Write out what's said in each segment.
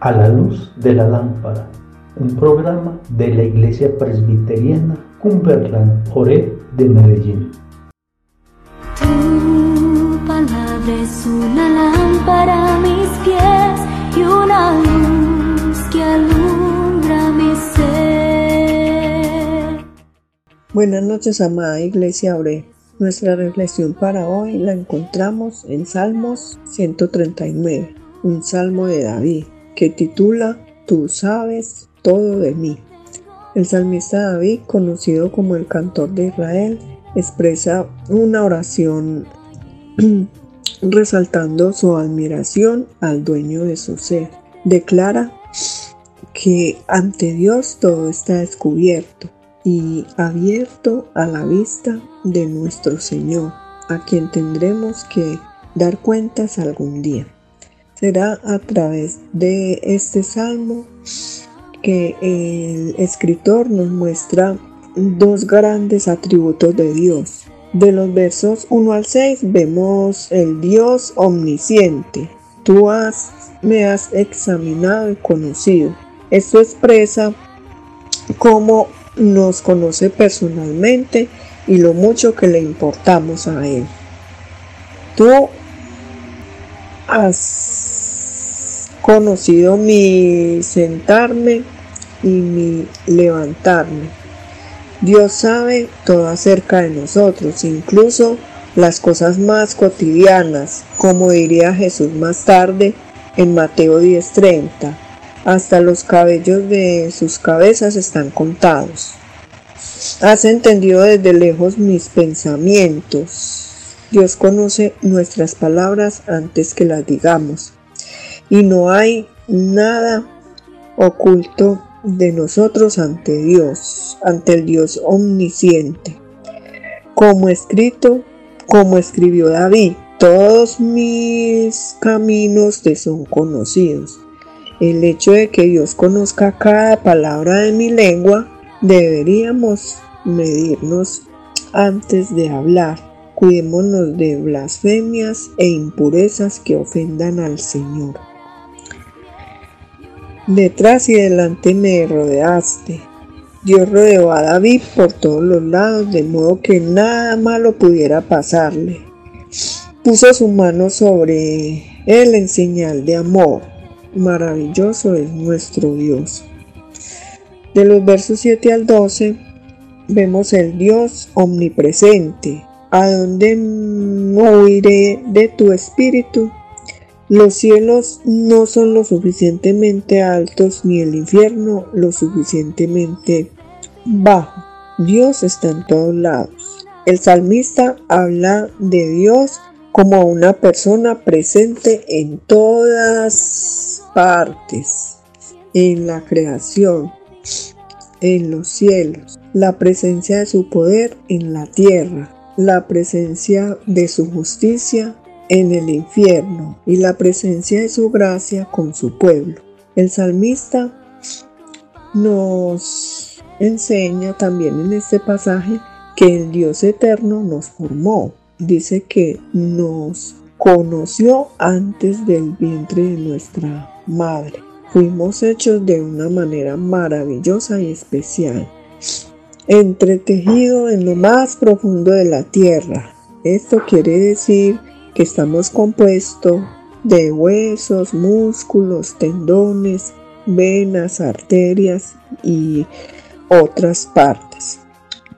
A la luz de la lámpara, un programa de la Iglesia Presbiteriana Cumberland Joré de Medellín. Tu palabra es una lámpara a mis pies y una luz que alumbra mi ser. Buenas noches, amada Iglesia Abre. Nuestra reflexión para hoy la encontramos en Salmos 139, un salmo de David que titula Tú sabes todo de mí. El salmista David, conocido como el cantor de Israel, expresa una oración resaltando su admiración al dueño de su ser. Declara que ante Dios todo está descubierto y abierto a la vista de nuestro Señor, a quien tendremos que dar cuentas algún día será a través de este salmo que el escritor nos muestra dos grandes atributos de Dios. De los versos 1 al 6 vemos el Dios omnisciente. Tú has, me has examinado y conocido. Esto expresa cómo nos conoce personalmente y lo mucho que le importamos a Él. Tú has conocido mi sentarme y mi levantarme. Dios sabe todo acerca de nosotros, incluso las cosas más cotidianas, como diría Jesús más tarde en Mateo 10:30. Hasta los cabellos de sus cabezas están contados. Has entendido desde lejos mis pensamientos Dios conoce nuestras palabras antes que las digamos y no hay nada oculto de nosotros ante Dios, ante el Dios omnisciente. Como escrito, como escribió David, todos mis caminos te son conocidos. El hecho de que Dios conozca cada palabra de mi lengua, deberíamos medirnos antes de hablar Cuidémonos de blasfemias e impurezas que ofendan al Señor. Detrás y delante me rodeaste. Dios rodeó a David por todos los lados, de modo que nada malo pudiera pasarle. Puso su mano sobre él en señal de amor. Maravilloso es nuestro Dios. De los versos 7 al 12 vemos el Dios omnipresente, ¿A dónde huiré de tu espíritu? Los cielos no son lo suficientemente altos ni el infierno lo suficientemente bajo. Dios está en todos lados. El salmista habla de Dios como una persona presente en todas partes, en la creación, en los cielos, la presencia de su poder en la tierra, la presencia de su justicia en el infierno y la presencia de su gracia con su pueblo. El salmista nos enseña también en este pasaje que el Dios eterno nos formó. Dice que nos conoció antes del vientre de nuestra madre. Fuimos hechos de una manera maravillosa y especial entretejido en lo más profundo de la tierra. Esto quiere decir que estamos compuestos de huesos, músculos, tendones, venas, arterias y otras partes.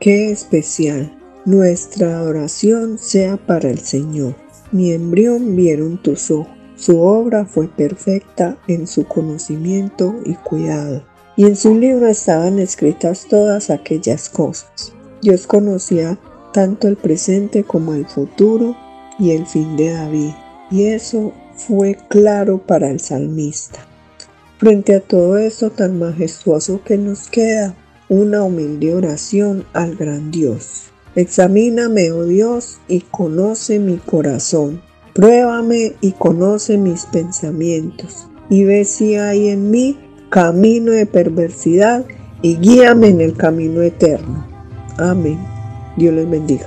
Qué especial. Nuestra adoración sea para el Señor. Mi embrión vieron tus ojos. Su obra fue perfecta en su conocimiento y cuidado y en su libro estaban escritas todas aquellas cosas. Dios conocía tanto el presente como el futuro y el fin de David, y eso fue claro para el salmista. Frente a todo esto tan majestuoso que nos queda, una humilde oración al gran Dios. Examíname, oh Dios, y conoce mi corazón. Pruébame y conoce mis pensamientos. Y ve si hay en mí camino de perversidad y guíame en el camino eterno. Amén. Dios les bendiga.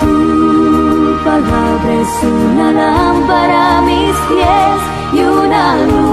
Tu palabra es una lámpara a mis pies y una luz.